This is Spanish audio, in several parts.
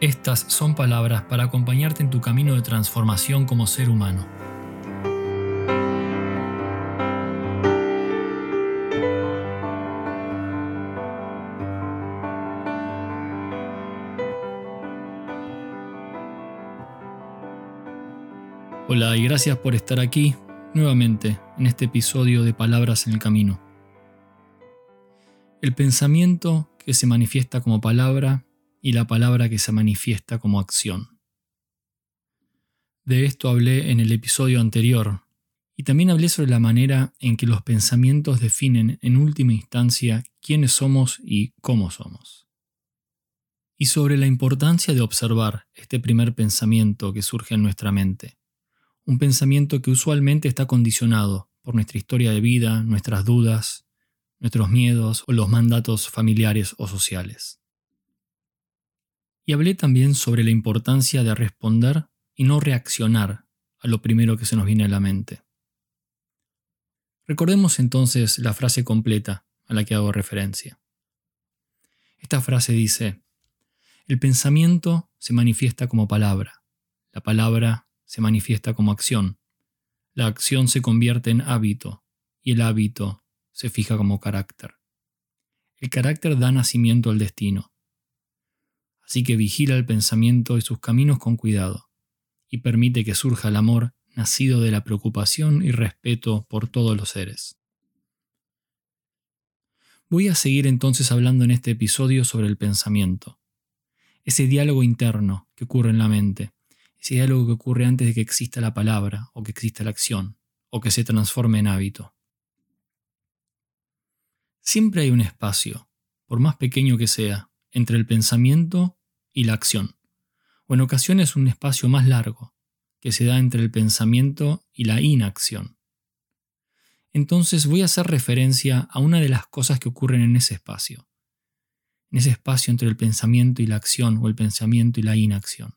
estas son palabras para acompañarte en tu camino de transformación como ser humano. Hola y gracias por estar aquí nuevamente en este episodio de Palabras en el Camino. El pensamiento que se manifiesta como palabra y la palabra que se manifiesta como acción. De esto hablé en el episodio anterior, y también hablé sobre la manera en que los pensamientos definen en última instancia quiénes somos y cómo somos. Y sobre la importancia de observar este primer pensamiento que surge en nuestra mente. Un pensamiento que usualmente está condicionado por nuestra historia de vida, nuestras dudas, nuestros miedos o los mandatos familiares o sociales. Y hablé también sobre la importancia de responder y no reaccionar a lo primero que se nos viene a la mente. Recordemos entonces la frase completa a la que hago referencia. Esta frase dice, el pensamiento se manifiesta como palabra, la palabra se manifiesta como acción, la acción se convierte en hábito y el hábito se fija como carácter. El carácter da nacimiento al destino Así que vigila el pensamiento y sus caminos con cuidado, y permite que surja el amor nacido de la preocupación y respeto por todos los seres. Voy a seguir entonces hablando en este episodio sobre el pensamiento, ese diálogo interno que ocurre en la mente, ese diálogo que ocurre antes de que exista la palabra o que exista la acción o que se transforme en hábito. Siempre hay un espacio, por más pequeño que sea, entre el pensamiento y la acción, o en ocasiones un espacio más largo, que se da entre el pensamiento y la inacción. Entonces voy a hacer referencia a una de las cosas que ocurren en ese espacio, en ese espacio entre el pensamiento y la acción o el pensamiento y la inacción,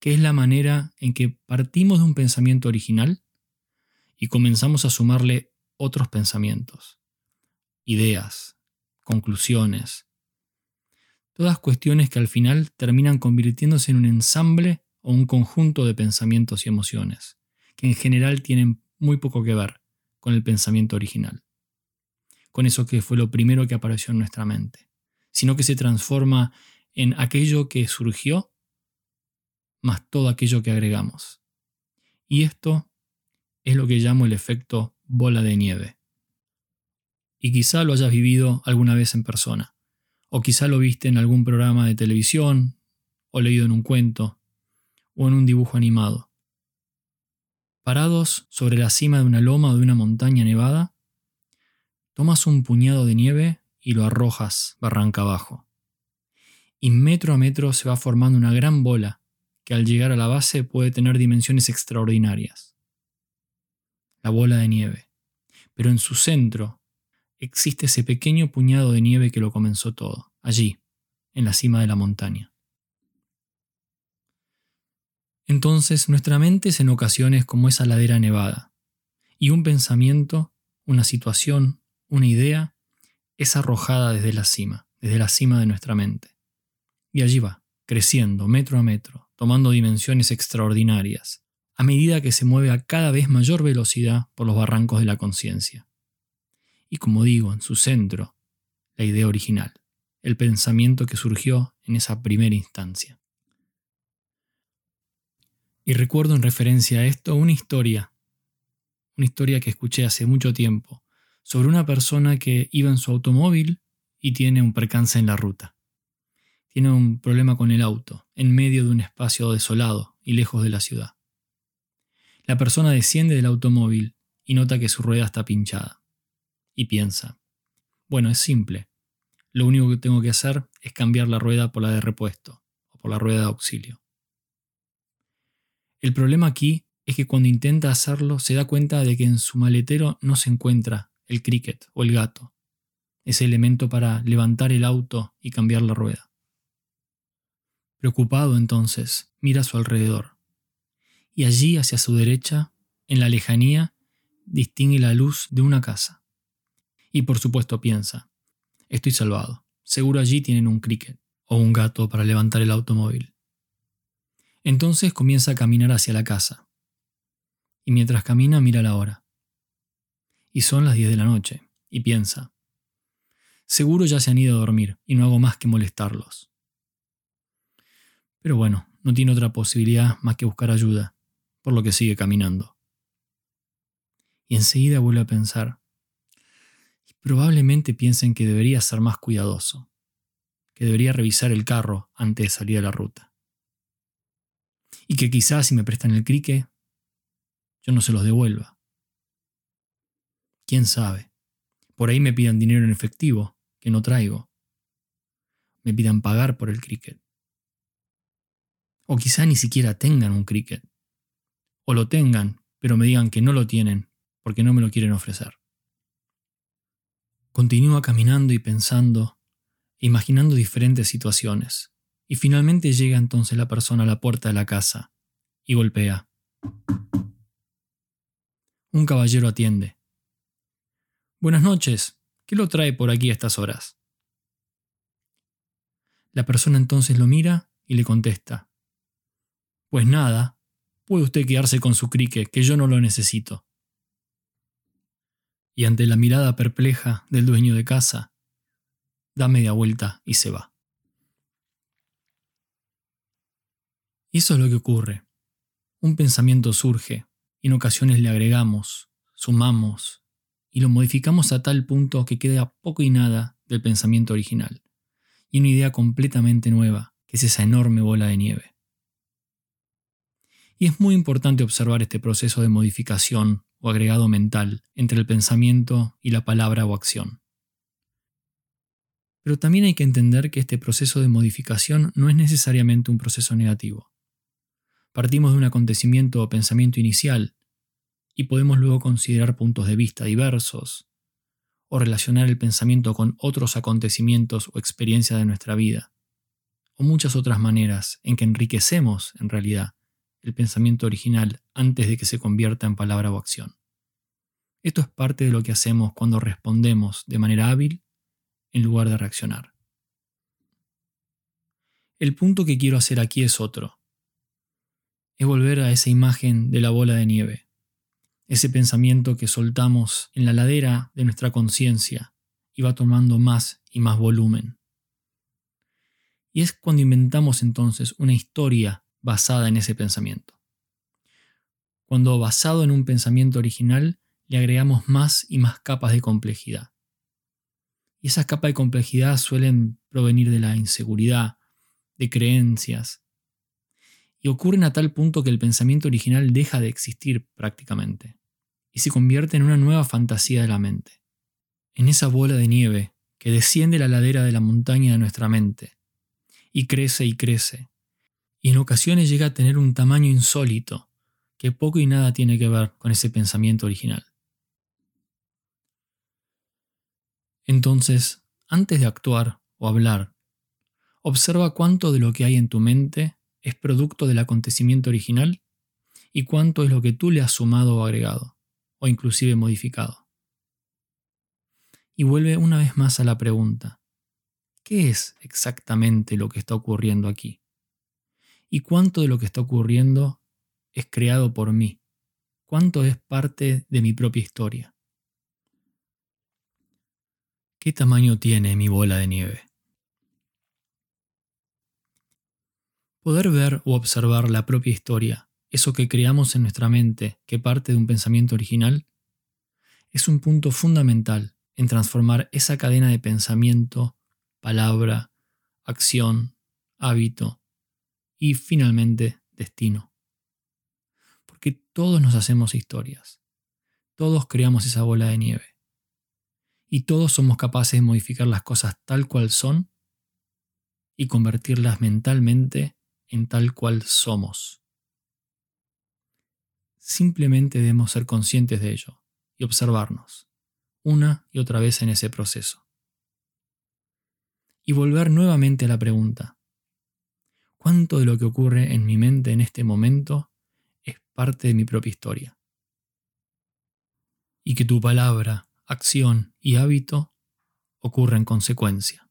que es la manera en que partimos de un pensamiento original y comenzamos a sumarle otros pensamientos, ideas, conclusiones, Todas cuestiones que al final terminan convirtiéndose en un ensamble o un conjunto de pensamientos y emociones, que en general tienen muy poco que ver con el pensamiento original, con eso que fue lo primero que apareció en nuestra mente, sino que se transforma en aquello que surgió más todo aquello que agregamos. Y esto es lo que llamo el efecto bola de nieve. Y quizá lo hayas vivido alguna vez en persona o quizá lo viste en algún programa de televisión, o leído en un cuento, o en un dibujo animado. Parados sobre la cima de una loma o de una montaña nevada, tomas un puñado de nieve y lo arrojas barranca abajo. Y metro a metro se va formando una gran bola que al llegar a la base puede tener dimensiones extraordinarias. La bola de nieve. Pero en su centro existe ese pequeño puñado de nieve que lo comenzó todo, allí, en la cima de la montaña. Entonces nuestra mente es en ocasiones como esa ladera nevada, y un pensamiento, una situación, una idea, es arrojada desde la cima, desde la cima de nuestra mente. Y allí va, creciendo metro a metro, tomando dimensiones extraordinarias, a medida que se mueve a cada vez mayor velocidad por los barrancos de la conciencia y como digo, en su centro, la idea original, el pensamiento que surgió en esa primera instancia. Y recuerdo en referencia a esto una historia, una historia que escuché hace mucho tiempo, sobre una persona que iba en su automóvil y tiene un percance en la ruta. Tiene un problema con el auto, en medio de un espacio desolado y lejos de la ciudad. La persona desciende del automóvil y nota que su rueda está pinchada y piensa, bueno, es simple, lo único que tengo que hacer es cambiar la rueda por la de repuesto o por la rueda de auxilio. El problema aquí es que cuando intenta hacerlo se da cuenta de que en su maletero no se encuentra el cricket o el gato, ese elemento para levantar el auto y cambiar la rueda. Preocupado entonces, mira a su alrededor, y allí hacia su derecha, en la lejanía, distingue la luz de una casa. Y por supuesto piensa, estoy salvado, seguro allí tienen un cricket o un gato para levantar el automóvil. Entonces comienza a caminar hacia la casa, y mientras camina mira la hora. Y son las 10 de la noche, y piensa, seguro ya se han ido a dormir y no hago más que molestarlos. Pero bueno, no tiene otra posibilidad más que buscar ayuda, por lo que sigue caminando. Y enseguida vuelve a pensar, probablemente piensen que debería ser más cuidadoso, que debería revisar el carro antes de salir a la ruta. Y que quizás si me prestan el crique, yo no se los devuelva. ¿Quién sabe? Por ahí me pidan dinero en efectivo, que no traigo. Me pidan pagar por el cricket. O quizá ni siquiera tengan un cricket. O lo tengan, pero me digan que no lo tienen porque no me lo quieren ofrecer. Continúa caminando y pensando, imaginando diferentes situaciones, y finalmente llega entonces la persona a la puerta de la casa y golpea. Un caballero atiende. Buenas noches. ¿Qué lo trae por aquí a estas horas? La persona entonces lo mira y le contesta. Pues nada, puede usted quedarse con su crique, que yo no lo necesito. Y ante la mirada perpleja del dueño de casa, da media vuelta y se va. Y eso es lo que ocurre. Un pensamiento surge, y en ocasiones le agregamos, sumamos y lo modificamos a tal punto que queda poco y nada del pensamiento original y una idea completamente nueva, que es esa enorme bola de nieve. Y es muy importante observar este proceso de modificación o agregado mental entre el pensamiento y la palabra o acción. Pero también hay que entender que este proceso de modificación no es necesariamente un proceso negativo. Partimos de un acontecimiento o pensamiento inicial y podemos luego considerar puntos de vista diversos o relacionar el pensamiento con otros acontecimientos o experiencias de nuestra vida, o muchas otras maneras en que enriquecemos, en realidad, el pensamiento original antes de que se convierta en palabra o acción. Esto es parte de lo que hacemos cuando respondemos de manera hábil en lugar de reaccionar. El punto que quiero hacer aquí es otro es volver a esa imagen de la bola de nieve, ese pensamiento que soltamos en la ladera de nuestra conciencia y va tomando más y más volumen. Y es cuando inventamos entonces una historia basada en ese pensamiento. Cuando basado en un pensamiento original le agregamos más y más capas de complejidad. Y esas capas de complejidad suelen provenir de la inseguridad, de creencias, y ocurren a tal punto que el pensamiento original deja de existir prácticamente y se convierte en una nueva fantasía de la mente, en esa bola de nieve que desciende la ladera de la montaña de nuestra mente y crece y crece, y en ocasiones llega a tener un tamaño insólito que poco y nada tiene que ver con ese pensamiento original. Entonces, antes de actuar o hablar, observa cuánto de lo que hay en tu mente es producto del acontecimiento original y cuánto es lo que tú le has sumado o agregado, o inclusive modificado. Y vuelve una vez más a la pregunta, ¿qué es exactamente lo que está ocurriendo aquí? ¿Y cuánto de lo que está ocurriendo es creado por mí? ¿Cuánto es parte de mi propia historia? ¿Qué tamaño tiene mi bola de nieve? Poder ver o observar la propia historia, eso que creamos en nuestra mente que parte de un pensamiento original, es un punto fundamental en transformar esa cadena de pensamiento, palabra, acción, hábito y finalmente destino. Porque todos nos hacemos historias, todos creamos esa bola de nieve y todos somos capaces de modificar las cosas tal cual son y convertirlas mentalmente en tal cual somos. Simplemente debemos ser conscientes de ello y observarnos una y otra vez en ese proceso. Y volver nuevamente a la pregunta, ¿cuánto de lo que ocurre en mi mente en este momento es parte de mi propia historia? Y que tu palabra, acción y hábito ocurra en consecuencia.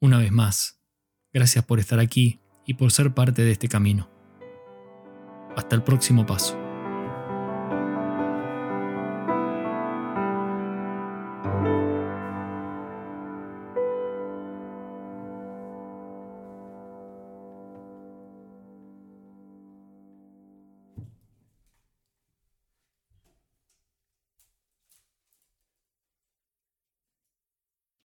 Una vez más, gracias por estar aquí y por ser parte de este camino. Hasta el próximo paso.